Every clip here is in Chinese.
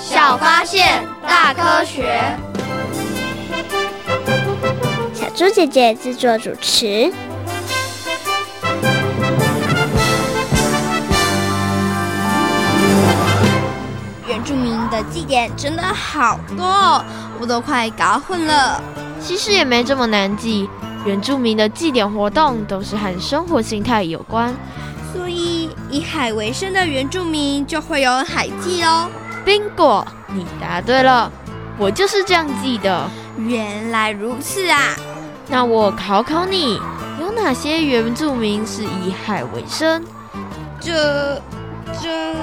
小发现，大科学。小猪姐姐制作主持。原住民的祭典真的好多哦，我都快搞混了。其实也没这么难记，原住民的祭典活动都是和生活形态有关。所以，以海为生的原住民就会有海祭哦。Bingo，你答对了，我就是这样记的。原来如此啊！那我考考你，有哪些原住民是以海为生？这、这，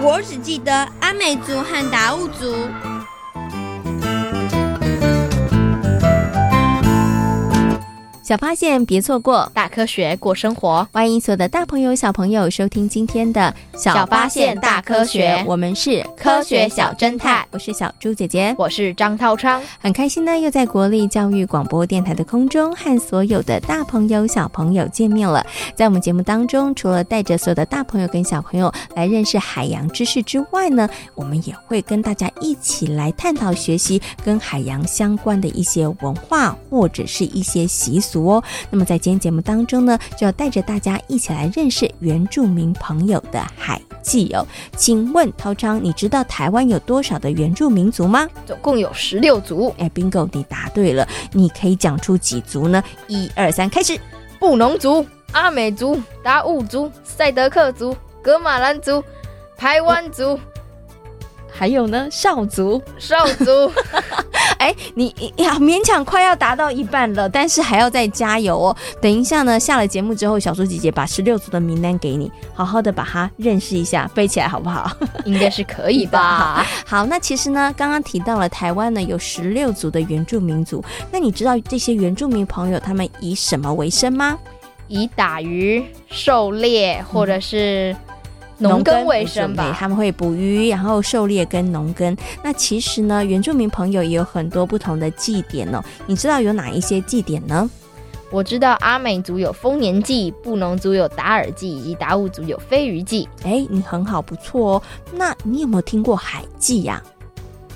我只记得阿美族和达悟族。小发现，别错过；大科学，过生活。欢迎所有的大朋友、小朋友收听今天的《小发现大科学》，我们是科学小侦探。我是小猪姐姐，我是张涛昌。很开心呢，又在国立教育广播电台的空中和所有的大朋友、小朋友见面了。在我们节目当中，除了带着所有的大朋友跟小朋友来认识海洋知识之外呢，我们也会跟大家一起来探讨学习跟海洋相关的一些文化或者是一些习俗。哦，那么在今天节目当中呢，就要带着大家一起来认识原住民朋友的海记哦。请问涛昌，你知道台湾有多少的原住民族吗？总共有十六族。哎，bingo，你答对了。你可以讲出几族呢？一二三，开始。布农族、阿美族、达悟族、赛德克族、格马兰族、排湾族。哦还有呢，少族，少族，哎，你呀，勉强快要达到一半了，但是还要再加油哦。等一下呢，下了节目之后，小猪姐姐把十六族的名单给你，好好的把它认识一下，背起来好不好？应该是可以吧。好，那其实呢，刚刚提到了台湾呢有十六族的原住民族，那你知道这些原住民朋友他们以什么为生吗？以打鱼、狩猎，或者是、嗯。农耕为生吧，他们会捕鱼，然后狩猎跟农耕。那其实呢，原住民朋友也有很多不同的祭典哦。你知道有哪一些祭典呢？我知道阿美族有丰年祭，布农族有达尔祭，以及达悟族有飞鱼祭。哎，你很好，不错哦。那你有没有听过海祭呀？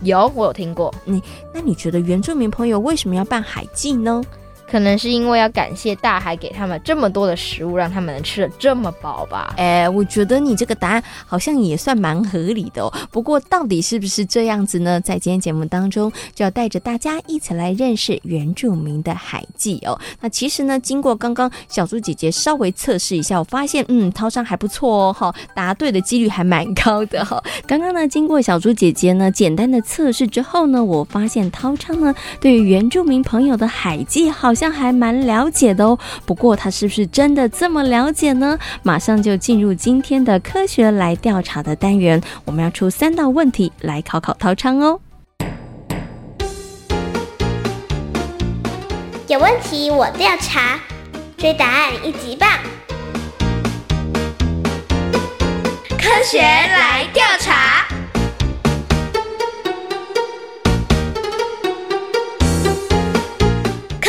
有，我有听过。你那你觉得原住民朋友为什么要办海祭呢？可能是因为要感谢大海给他们这么多的食物，让他们能吃得这么饱吧？哎，我觉得你这个答案好像也算蛮合理的哦。不过到底是不是这样子呢？在今天节目当中，就要带着大家一起来认识原住民的海祭哦。那其实呢，经过刚刚小猪姐姐稍微测试一下，我发现嗯，涛昌还不错哦，哈，答对的几率还蛮高的哈。刚刚呢，经过小猪姐姐呢简单的测试之后呢，我发现涛昌呢对于原住民朋友的海祭好像像。好像还蛮了解的哦，不过他是不是真的这么了解呢？马上就进入今天的科学来调查的单元，我们要出三道问题来考考涛昌哦。有问题我调查，追答案一级棒！科学来调查。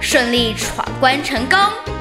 顺利闯关成功。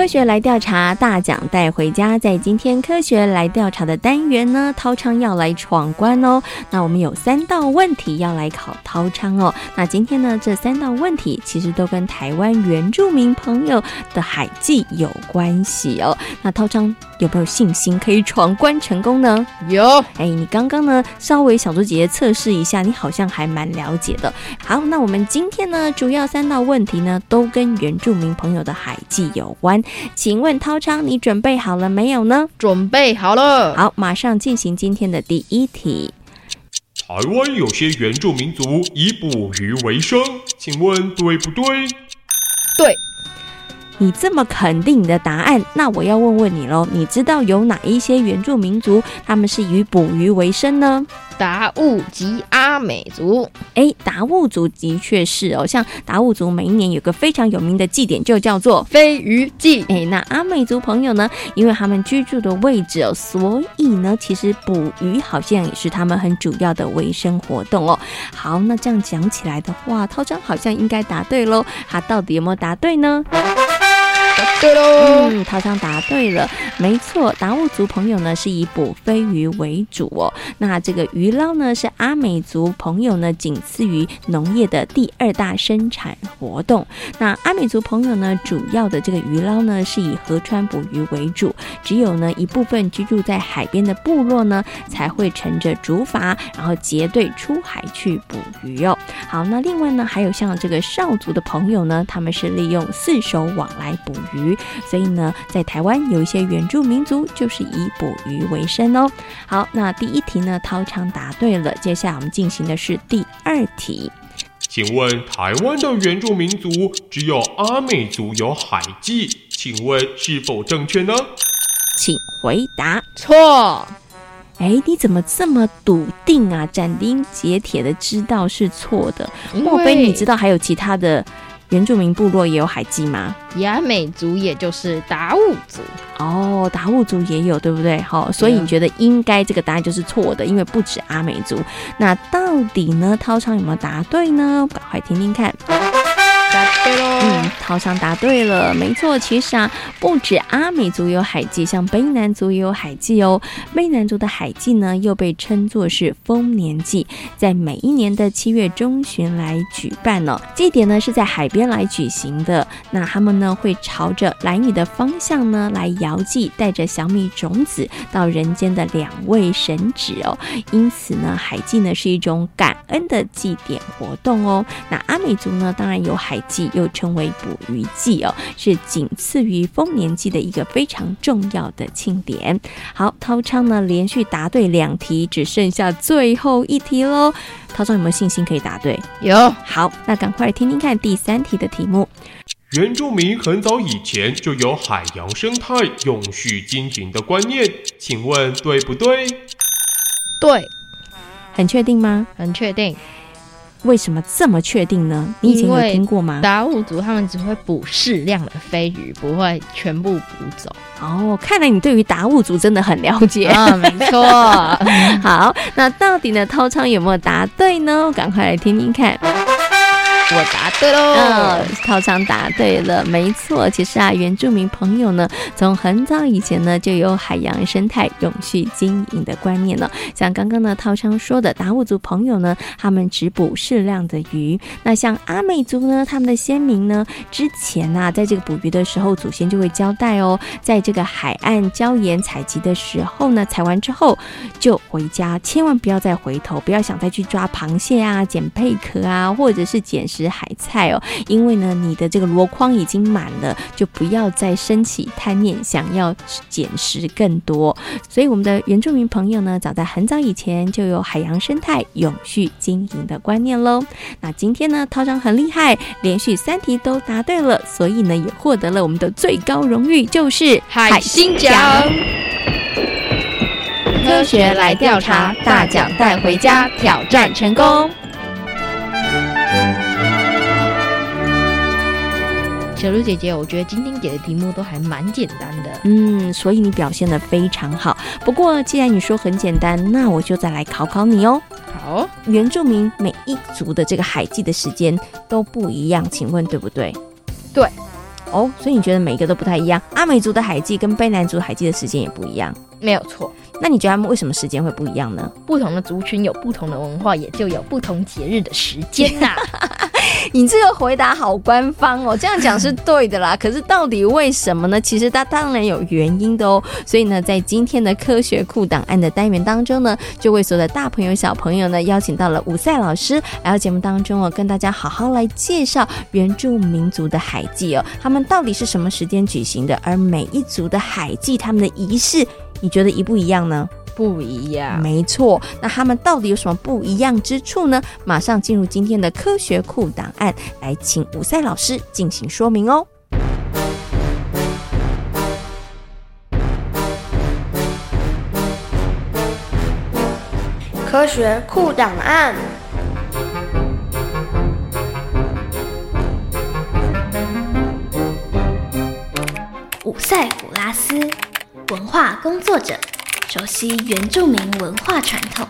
科科学来调查，大奖带回家。在今天科学来调查的单元呢，涛昌要来闯关哦。那我们有三道问题要来考涛昌哦。那今天呢，这三道问题其实都跟台湾原住民朋友的海记有关系哦。那涛昌有没有信心可以闯关成功呢？有。哎，你刚刚呢稍微小猪姐姐测试一下，你好像还蛮了解的。好，那我们今天呢，主要三道问题呢，都跟原住民朋友的海记有关。请问涛昌，你准备好了没有呢？准备好了。好，马上进行今天的第一题。台湾有些原住民族以捕鱼为生，请问对不对？对。你这么肯定你的答案，那我要问问你喽，你知道有哪一些原住民族他们是以捕鱼为生呢？达悟及阿美族。哎，达悟族的确是哦，像达悟族每一年有个非常有名的祭典，就叫做飞鱼祭。哎，那阿美族朋友呢，因为他们居住的位置哦，所以呢，其实捕鱼好像也是他们很主要的维生活动哦。好，那这样讲起来的话，涛章好像应该答对喽。他到底有没有答对呢？对喽，嗯，涛昌答对了，没错，达悟族朋友呢是以捕飞鱼为主哦。那这个鱼捞呢是阿美族朋友呢仅次于农业的第二大生产活动。那阿美族朋友呢主要的这个鱼捞呢是以河川捕鱼为主，只有呢一部分居住在海边的部落呢才会乘着竹筏，然后结队出海去捕鱼哦。好，那另外呢还有像这个邵族的朋友呢，他们是利用四手网来捕。所以呢，在台湾有一些原住民族就是以捕鱼为生哦。好，那第一题呢，涛昌答对了。接下来我们进行的是第二题。请问台湾的原住民族只有阿美族有海记，请问是否正确呢？请回答。错。哎，你怎么这么笃定啊？斩钉截铁的知道是错的？莫非你知道还有其他的？原住民部落也有海鸡吗？雅美族也就是达悟族哦，达悟族也有，对不对？好，所以你觉得应该这个答案就是错的，因为不止阿美族。那到底呢？涛昌有没有答对呢？赶快听听看。嗯，涛昌答对了，没错。其实啊，不止阿美族有海记，像卑南族也有海记哦。卑南族的海记呢，又被称作是丰年祭，在每一年的七月中旬来举办呢、哦。祭典呢是在海边来举行的。那他们呢会朝着兰屿的方向呢来遥祭，带着小米种子到人间的两位神祇哦。因此呢，海祭呢是一种感恩的祭典活动哦。那阿美族呢，当然有海。祭又称为捕鱼祭哦，是仅次于丰年祭的一个非常重要的庆典。好，涛昌呢连续答对两题，只剩下最后一题喽。涛昌有没有信心可以答对？有。好，那赶快来听听看第三题的题目。原住民很早以前就有海洋生态永续经营的观念，请问对不对？对。很确定吗？很确定。为什么这么确定呢？你以前有听过吗？达悟族他们只会捕适量的飞鱼，不会全部捕走。哦，看来你对于达悟族真的很了解 啊！没错。好，那到底呢？涛昌有没有答对呢？赶快来听听看。我答对喽！嗯，套昌答对了，没错。其实啊，原住民朋友呢，从很早以前呢，就有海洋生态永续经营的观念了。像刚刚呢，套昌说的达悟族朋友呢，他们只捕适量的鱼。那像阿美族呢，他们的先民呢，之前啊，在这个捕鱼的时候，祖先就会交代哦，在这个海岸礁岩采集的时候呢，采完之后就回家，千万不要再回头，不要想再去抓螃蟹啊、捡贝壳啊，或者是捡食海菜哦，因为呢，你的这个箩筐已经满了，就不要再升起贪念，想要捡食更多。所以，我们的原住民朋友呢，早在很早以前就有海洋生态永续经营的观念喽。那今天呢，涛长很厉害，连续三题都答对了，所以呢，也获得了我们的最高荣誉，就是海星奖。科学来调查，大奖带回家，挑战成功。小鹿姐姐，我觉得今天给的题目都还蛮简单的，嗯，所以你表现得非常好。不过既然你说很简单，那我就再来考考你哦。好，原住民每一族的这个海祭的时间都不一样，请问对不对？对。哦，所以你觉得每一个都不太一样？阿美族的海祭跟卑南族海祭的时间也不一样，没有错。那你觉得他们为什么时间会不一样呢？不同的族群有不同的文化，也就有不同节日的时间呐、啊。你这个回答好官方哦，这样讲是对的啦。可是到底为什么呢？其实它当然有原因的哦。所以呢，在今天的科学库档案的单元当中呢，就为所有的大朋友小朋友呢，邀请到了伍赛老师来到节目当中哦，跟大家好好来介绍原住民族的海祭哦，他们到底是什么时间举行的？而每一族的海祭，他们的仪式。你觉得一不一样呢？不一样，没错。那他们到底有什么不一样之处呢？马上进入今天的科学库档案，来请伍赛老师进行说明哦。科学库档案。伍塞普拉斯。文化工作者，熟悉原住民文化传统。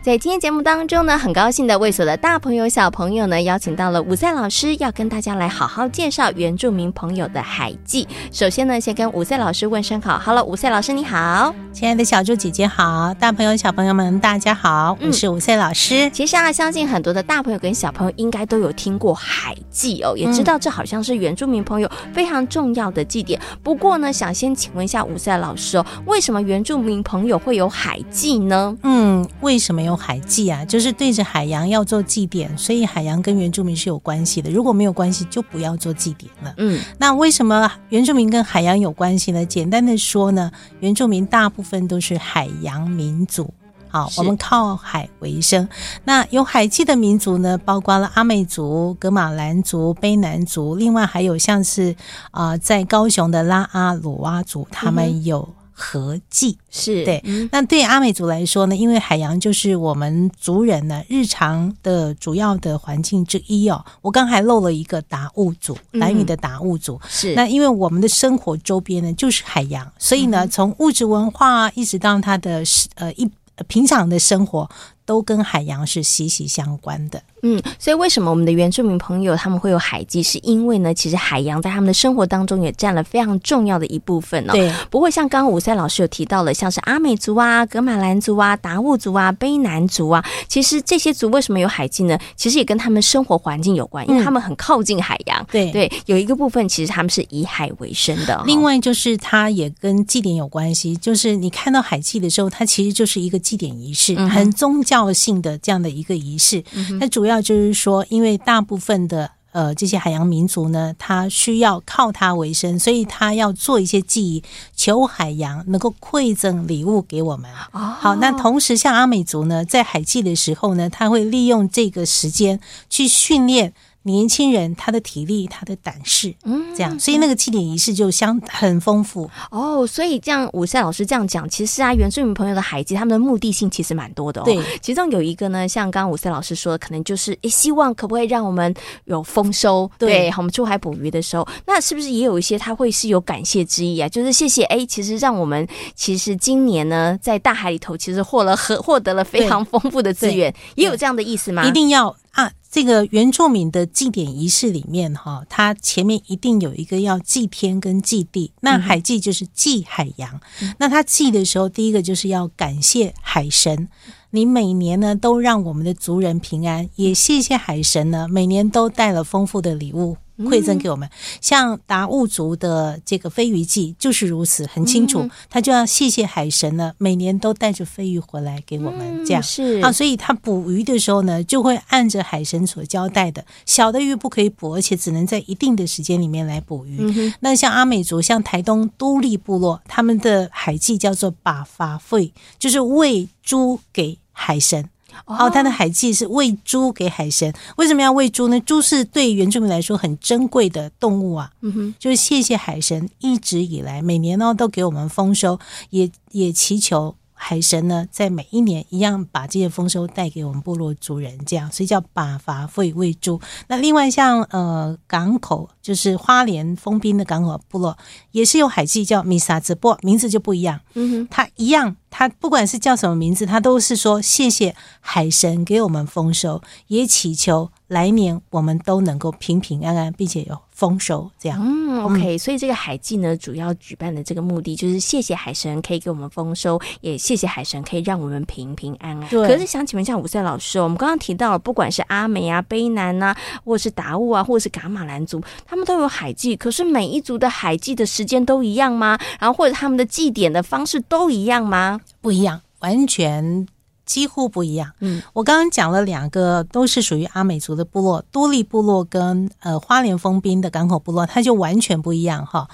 在今天节目当中呢，很高兴的为所有的大朋友小朋友呢，邀请到了伍赛老师，要跟大家来好好介绍原住民朋友的海记。首先呢，先跟伍赛老师问声好，Hello，伍赛老师你好，亲爱的小猪姐姐好，大朋友小朋友们大家好，我是伍赛老师。嗯、其实啊，相信很多的大朋友跟小朋友应该都有听过海记哦，也知道这好像是原住民朋友非常重要的祭典。不过呢，想先请问一下伍赛老师哦，为什么原住民朋友会有海记呢？嗯，为什么有？海祭啊，就是对着海洋要做祭典，所以海洋跟原住民是有关系的。如果没有关系，就不要做祭典了。嗯，那为什么原住民跟海洋有关系呢？简单的说呢，原住民大部分都是海洋民族。好，我们靠海为生。那有海祭的民族呢，包括了阿美族、格玛兰族、卑南族，另外还有像是啊、呃，在高雄的拉阿鲁哇族，他们有。嗯合计是对，那对阿美族来说呢，因为海洋就是我们族人呢日常的主要的环境之一哦。我刚还漏了一个达悟族，蓝语的达悟族是。那因为我们的生活周边呢就是海洋，所以呢从物质文化一直到他的呃一平常的生活，都跟海洋是息息相关的。嗯，所以为什么我们的原住民朋友他们会有海祭？是因为呢，其实海洋在他们的生活当中也占了非常重要的一部分哦。对。不过像刚刚伍赛老师有提到了，像是阿美族啊、格马兰族啊、达悟族啊、卑南族啊，其实这些族为什么有海祭呢？其实也跟他们生活环境有关，因为他们很靠近海洋。对、嗯、对，有一个部分其实他们是以海为生的、哦。另外就是它也跟祭典有关系，就是你看到海祭的时候，它其实就是一个祭典仪式，嗯、很宗教性的这样的一个仪式。那、嗯、主要就是说。因为大部分的呃这些海洋民族呢，他需要靠它为生，所以他要做一些记忆，求海洋能够馈赠礼物给我们。哦，好，那同时像阿美族呢，在海祭的时候呢，他会利用这个时间去训练。年轻人他的体力、他的胆识，嗯，这样，所以那个祭典仪式就相很丰富哦。所以这样，武赛老师这样讲，其实啊，原住民朋友的海祭，他们的目的性其实蛮多的哦。对，其中有一个呢，像刚刚伍赛老师说的，可能就是诶，希望可不可以让我们有丰收？对，对我们出海捕鱼的时候，那是不是也有一些他会是有感谢之意啊？就是谢谢哎，其实让我们其实今年呢，在大海里头，其实获了和获得了非常丰富的资源，也有这样的意思吗？一定要。啊，这个原住民的祭典仪式里面，哈，它前面一定有一个要祭天跟祭地。那海祭就是祭海洋。嗯、那他祭的时候，第一个就是要感谢海神，你每年呢都让我们的族人平安，也谢谢海神呢，每年都带了丰富的礼物。馈赠给我们，像达悟族的这个飞鱼祭就是如此，很清楚，他就要谢谢海神呢，每年都带着飞鱼回来给我们，这样。是。啊，所以他捕鱼的时候呢，就会按着海神所交代的，小的鱼不可以捕，而且只能在一定的时间里面来捕鱼。那像阿美族，像台东都立部落，他们的海祭叫做把法会，就是喂猪给海神。哦，他的海祭是喂猪给海神，为什么要喂猪呢？猪是对原住民来说很珍贵的动物啊。嗯哼，就是谢谢海神一直以来每年呢都给我们丰收，也也祈求海神呢在每一年一样把这些丰收带给我们部落族人，这样所以叫把伐会喂猪。那另外像呃港口，就是花莲丰滨的港口部落也是有海祭叫米萨兹波，名字就不一样。嗯哼，它一样它不管是叫什么名字，它都是说谢谢海神给我们丰收，也祈求来年我们都能够平平安安，并且有丰收。这样，嗯，OK，所以这个海祭呢，主要举办的这个目的就是谢谢海神可以给我们丰收，也谢谢海神可以让我们平平安安。对。可是想请问一下伍赛老师，我们刚刚提到了，不管是阿美啊、卑南啊，或者是达悟啊，或者是噶玛兰族，他们都有海祭，可是每一族的海祭的时间都一样吗？然后或者他们的祭典的方式都一样吗？不一样，完全几乎不一样。嗯，我刚刚讲了两个，都是属于阿美族的部落，都利部落跟呃花莲丰滨的港口部落，它就完全不一样哈。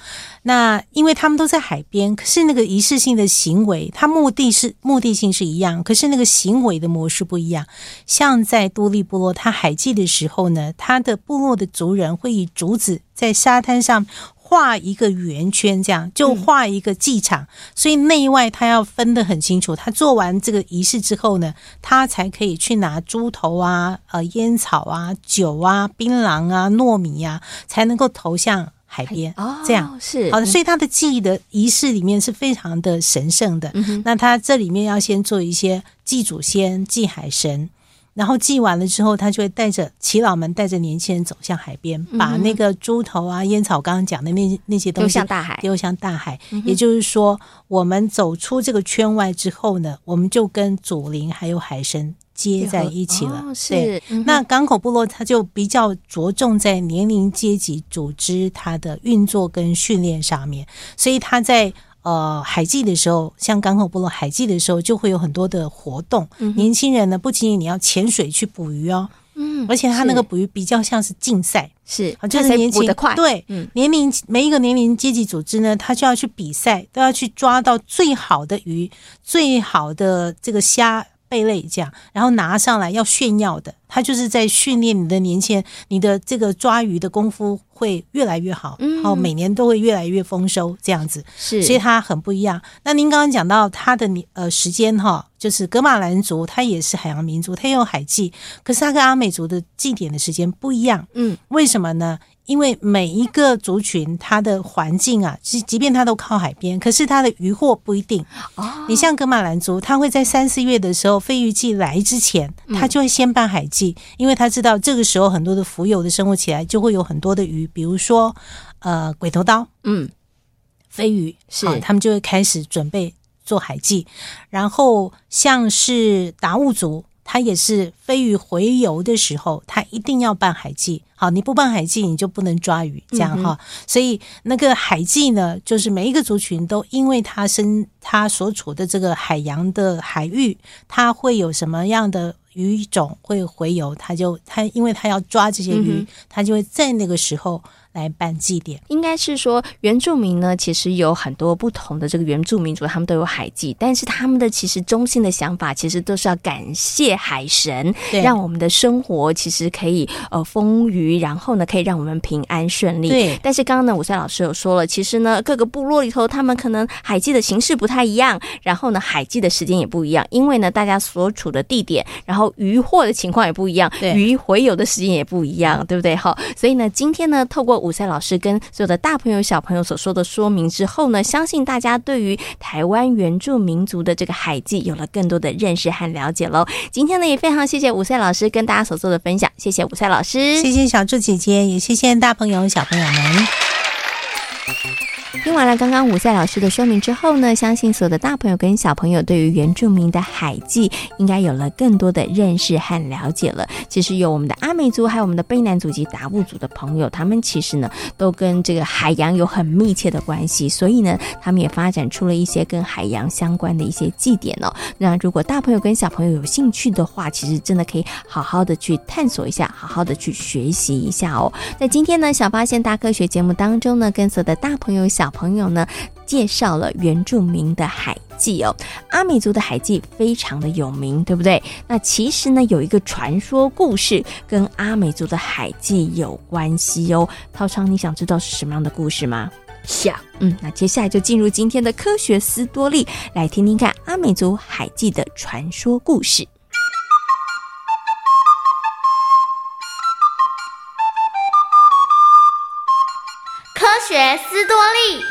那因为他们都在海边，可是那个仪式性的行为，它目的是目的性是一样，可是那个行为的模式不一样。像在都利部落，它海祭的时候呢，它的部落的族人会以竹子在沙滩上。画一个圆圈，这样就画一个祭场，嗯、所以内外他要分得很清楚。他做完这个仪式之后呢，他才可以去拿猪头啊、呃烟草啊、酒啊、槟榔啊、糯米啊，才能够投向海边。哦，这样是好的。所以他的祭的仪式里面是非常的神圣的。嗯、那他这里面要先做一些祭祖先、祭海神。然后祭完了之后，他就会带着耆老们带着年轻人走向海边，把那个猪头啊、烟草刚刚讲的那那些东西丢向大海，丢向大海。也就是说，我们走出这个圈外之后呢，我们就跟祖灵还有海神接在一起了。哦、是对，那港口部落它就比较着重在年龄阶级组织它的运作跟训练上面，所以他在。呃，海祭的时候，像港口部落海祭的时候，就会有很多的活动。嗯、年轻人呢，不仅仅你要潜水去捕鱼哦，嗯，而且他那个捕鱼比较像是竞赛，是，就是年轻对，嗯、年龄每一个年龄阶级组织呢，他就要去比赛，都要去抓到最好的鱼，最好的这个虾。贝类这样，然后拿上来要炫耀的，他就是在训练你的年轻人，你的这个抓鱼的功夫会越来越好，然后每年都会越来越丰收，这样子。是，所以它很不一样。那您刚刚讲到它的呃时间哈，就是格马兰族，它也是海洋民族，它也有海祭，可是它跟阿美族的祭典的时间不一样，嗯，为什么呢？因为每一个族群，它的环境啊，即即便它都靠海边，可是它的渔获不一定。哦，你像格马兰族，他会在三四月的时候，飞鱼季来之前，他就会先办海季，嗯，因为他知道这个时候很多的浮游的生物起来，就会有很多的鱼，比如说呃鬼头刀，嗯，飞鱼是，他们就会开始准备做海季。然后像是达悟族。他也是飞鱼回游的时候，它一定要办海祭。好，你不办海祭，你就不能抓鱼，这样哈、嗯。所以那个海祭呢，就是每一个族群都因为它生它所处的这个海洋的海域，它会有什么样的鱼种会回游，它就它因为它要抓这些鱼，嗯、就会在那个时候。来办祭典，应该是说原住民呢，其实有很多不同的这个原住民族，他们都有海祭，但是他们的其实中心的想法，其实都是要感谢海神，让我们的生活其实可以呃丰腴，然后呢可以让我们平安顺利。对。但是刚刚呢，武赛老师有说了，其实呢各个部落里头，他们可能海祭的形式不太一样，然后呢海祭的时间也不一样，因为呢大家所处的地点，然后渔获的情况也不一样，鱼回游的时间也不一样，对不对？好，所以呢今天呢透过武赛老师跟所有的大朋友小朋友所说的说明之后呢，相信大家对于台湾原住民族的这个海记有了更多的认识和了解喽。今天呢，也非常谢谢武赛老师跟大家所做的分享，谢谢武赛老师，谢谢小猪姐姐，也谢谢大朋友小朋友们。听完了刚刚伍赛老师的说明之后呢，相信所有的大朋友跟小朋友对于原住民的海祭应该有了更多的认识和了解了。其实有我们的阿美族，还有我们的卑南族及达悟族的朋友，他们其实呢都跟这个海洋有很密切的关系，所以呢，他们也发展出了一些跟海洋相关的一些祭典哦。那如果大朋友跟小朋友有兴趣的话，其实真的可以好好的去探索一下，好好的去学习一下哦。在今天呢，小发现大科学节目当中呢，跟所有的大朋友小朋友呢，介绍了原住民的海祭哦。阿美族的海祭非常的有名，对不对？那其实呢，有一个传说故事跟阿美族的海祭有关系哦。涛昌，你想知道是什么样的故事吗？想。嗯，那接下来就进入今天的科学思多利，来听听看阿美族海祭的传说故事。科学斯多利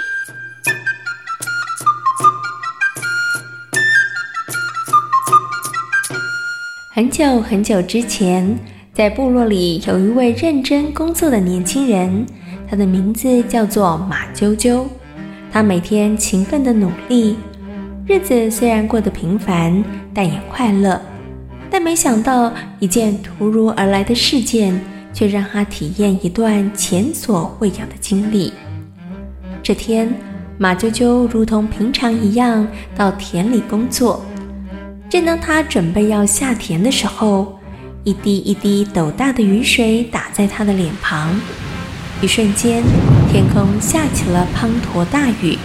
很久很久之前，在部落里有一位认真工作的年轻人，他的名字叫做马啾啾，他每天勤奋的努力，日子虽然过得平凡，但也快乐，但没想到一件突如而来的事件。却让他体验一段前所未有的经历。这天，马啾啾如同平常一样到田里工作。正当他准备要下田的时候，一滴一滴斗大的雨水打在他的脸庞，一瞬间，天空下起了滂沱大雨。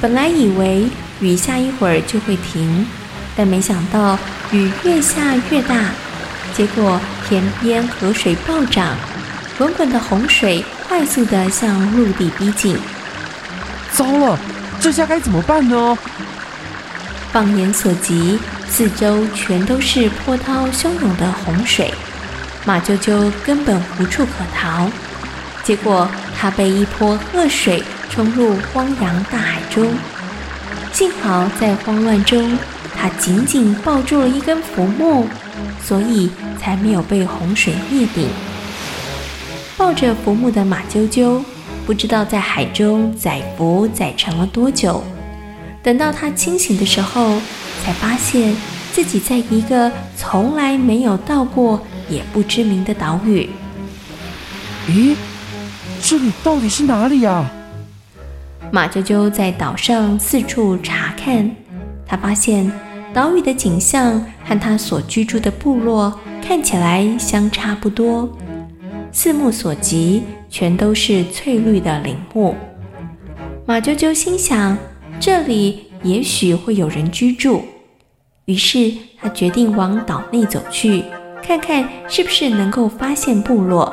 本来以为雨下一会儿就会停，但没想到雨越下越大，结果田边河水暴涨，滚滚的洪水快速地向陆地逼近。糟了，这下该怎么办呢？放眼所及，四周全都是波涛汹涌的洪水，马啾啾根本无处可逃。结果他被一波恶水冲入汪洋大海中。幸好在慌乱中，他紧紧抱住了一根浮木，所以才没有被洪水灭顶。抱着浮木的马啾啾，不知道在海中载浮载沉了多久。等到他清醒的时候，才发现自己在一个从来没有到过也不知名的岛屿。咦，这里到底是哪里呀？马啾啾在岛上四处查看，他发现岛屿的景象和他所居住的部落看起来相差不多，四目所及全都是翠绿的林木。马啾啾心想，这里也许会有人居住，于是他决定往岛内走去，看看是不是能够发现部落。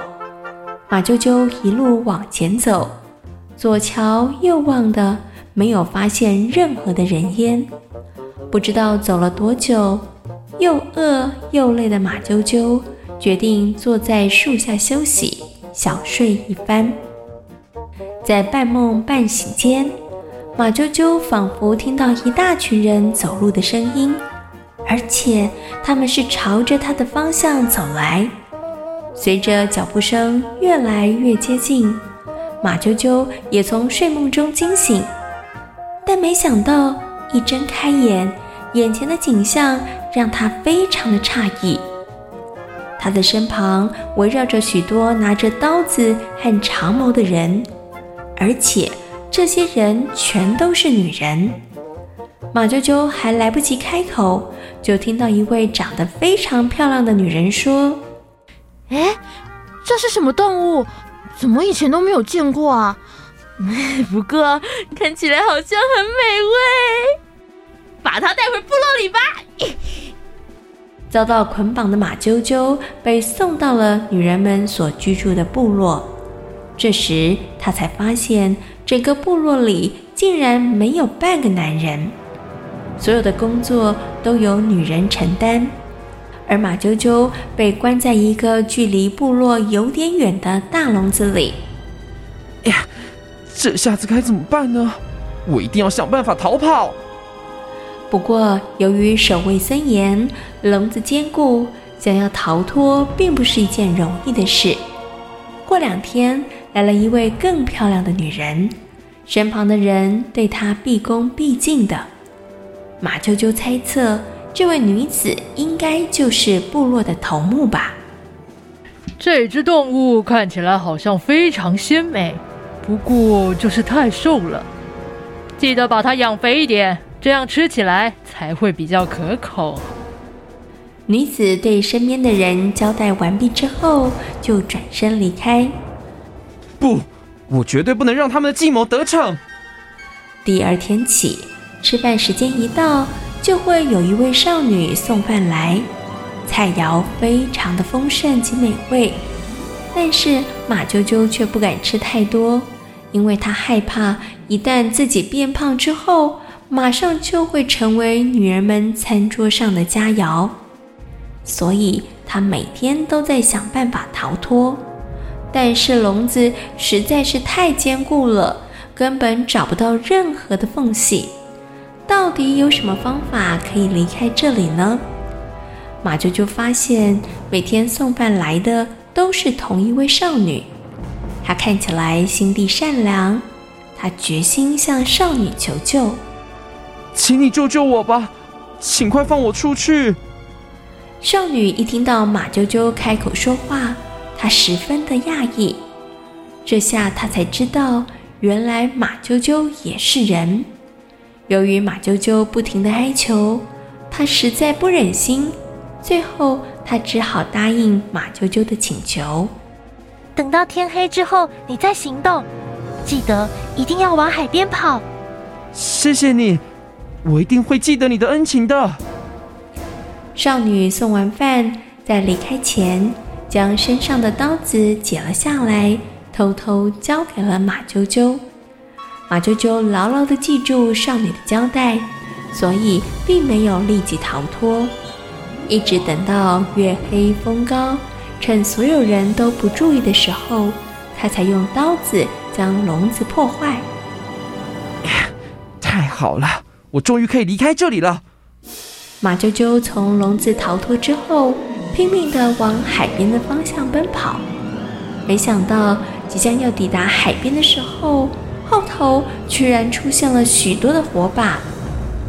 马啾啾一路往前走，左瞧右望的，没有发现任何的人烟。不知道走了多久，又饿又累的马啾啾决定坐在树下休息，小睡一番。在半梦半醒间，马啾啾仿佛听到一大群人走路的声音，而且他们是朝着他的方向走来。随着脚步声越来越接近，马啾啾也从睡梦中惊醒。但没想到，一睁开眼，眼前的景象让他非常的诧异。他的身旁围绕着许多拿着刀子和长矛的人，而且，这些人全都是女人。马啾啾还来不及开口，就听到一位长得非常漂亮的女人说：“哎，这是什么动物？怎么以前都没有见过啊？不过看起来好像很美味，把它带回部落里吧。”遭到捆绑的马啾啾被送到了女人们所居住的部落。这时，他才发现。整个部落里竟然没有半个男人，所有的工作都由女人承担，而马啾啾被关在一个距离部落有点远的大笼子里。哎呀，这下子该怎么办呢？我一定要想办法逃跑。不过由于守卫森严，笼子坚固，想要逃脱并不是一件容易的事。过两天。来了一位更漂亮的女人，身旁的人对她毕恭毕敬的。马啾啾猜测，这位女子应该就是部落的头目吧。这只动物看起来好像非常鲜美，不过就是太瘦了。记得把它养肥一点，这样吃起来才会比较可口。女子对身边的人交代完毕之后，就转身离开。不，我绝对不能让他们的计谋得逞。第二天起，吃饭时间一到，就会有一位少女送饭来，菜肴非常的丰盛及美味。但是马啾啾却不敢吃太多，因为她害怕一旦自己变胖之后，马上就会成为女人们餐桌上的佳肴。所以她每天都在想办法逃脱。但是笼子实在是太坚固了，根本找不到任何的缝隙。到底有什么方法可以离开这里呢？马啾啾发现每天送饭来的都是同一位少女，她看起来心地善良，她决心向少女求救：“请你救救我吧，请快放我出去！”少女一听到马啾啾开口说话，她十分的讶异。这下她才知道，原来马啾啾也是人。由于马啾啾不停的哀求，她实在不忍心。最后，她只好答应马啾啾的请求。等到天黑之后，你再行动，记得一定要往海边跑。谢谢你，我一定会记得你的恩情的。少女送完饭，在离开前，将身上的刀子解了下来，偷偷交给了马啾啾。马啾啾牢牢地记住少女的交代，所以并没有立即逃脱。一直等到月黑风高，趁所有人都不注意的时候，他才用刀子将笼子破坏。太好了，我终于可以离开这里了。马啾啾从笼子逃脱之后，拼命地往海边的方向奔跑。没想到，即将要抵达海边的时候，后头居然出现了许多的火把。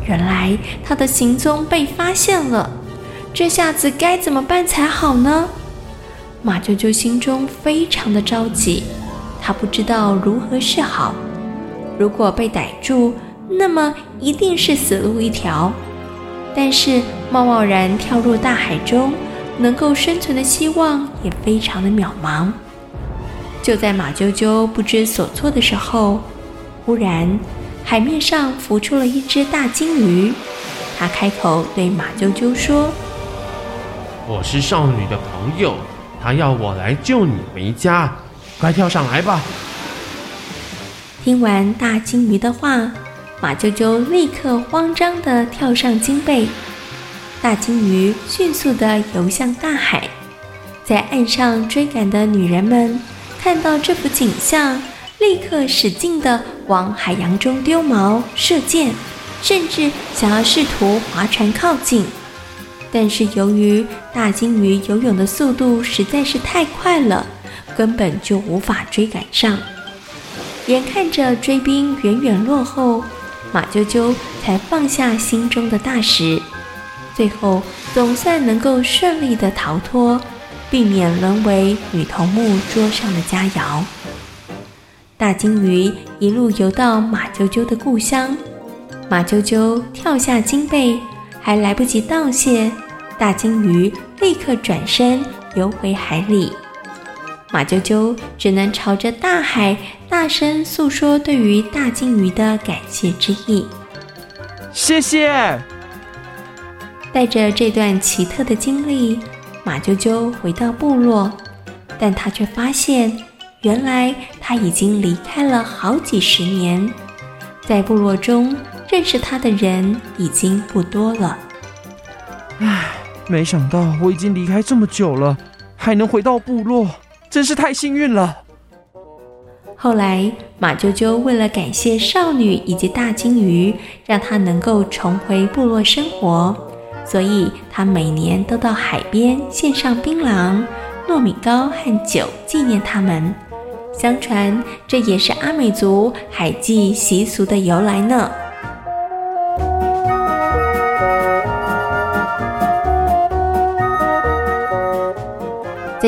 原来他的行踪被发现了，这下子该怎么办才好呢？马啾啾心中非常的着急，他不知道如何是好。如果被逮住，那么一定是死路一条。但是贸贸然跳入大海中，能够生存的希望也非常的渺茫。就在马啾啾不知所措的时候，忽然海面上浮出了一只大鲸鱼。它开口对马啾啾说：“我是少女的朋友，他要我来救你回家，快跳上来吧。”听完大鲸鱼的话。马啾啾立刻慌张地跳上鲸背，大鲸鱼迅速地游向大海。在岸上追赶的女人们看到这幅景象，立刻使劲地往海洋中丢矛、射箭，甚至想要试图划船靠近。但是由于大鲸鱼游泳的速度实在是太快了，根本就无法追赶上。眼看着追兵远远落后。马啾啾才放下心中的大石，最后总算能够顺利的逃脱，避免沦为女头目桌上的佳肴。大鲸鱼一路游到马啾啾的故乡，马啾啾跳下鲸背，还来不及道谢，大鲸鱼立刻转身游回海里。马啾啾只能朝着大海大声诉说对于大鲸鱼的感谢之意。谢谢。带着这段奇特的经历，马啾啾回到部落，但他却发现，原来他已经离开了好几十年，在部落中认识他的人已经不多了。唉，没想到我已经离开这么久了，还能回到部落。真是太幸运了。后来，马啾啾为了感谢少女以及大鲸鱼，让她能够重回部落生活，所以他每年都到海边献上槟榔、糯米糕和酒纪念他们。相传，这也是阿美族海祭习俗的由来呢。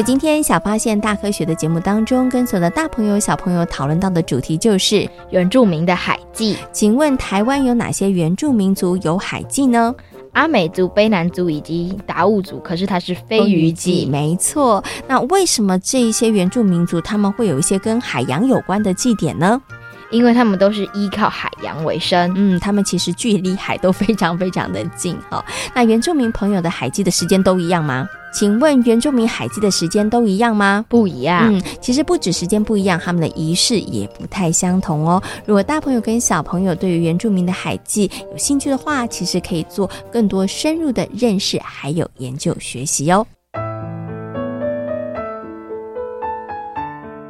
在今天小发现大科学的节目当中，跟所有的大朋友小朋友讨论到的主题就是原住民的海祭。请问台湾有哪些原住民族有海祭呢？阿美族、卑南族以及达悟族，可是它是非鱼祭，没错。那为什么这一些原住民族他们会有一些跟海洋有关的祭典呢？因为他们都是依靠海洋为生，嗯，他们其实距离海都非常非常的近哈。那原住民朋友的海祭的时间都一样吗？请问原住民海祭的时间都一样吗？不一样。嗯，其实不止时间不一样，他们的仪式也不太相同哦。如果大朋友跟小朋友对于原住民的海祭有兴趣的话，其实可以做更多深入的认识，还有研究学习哦。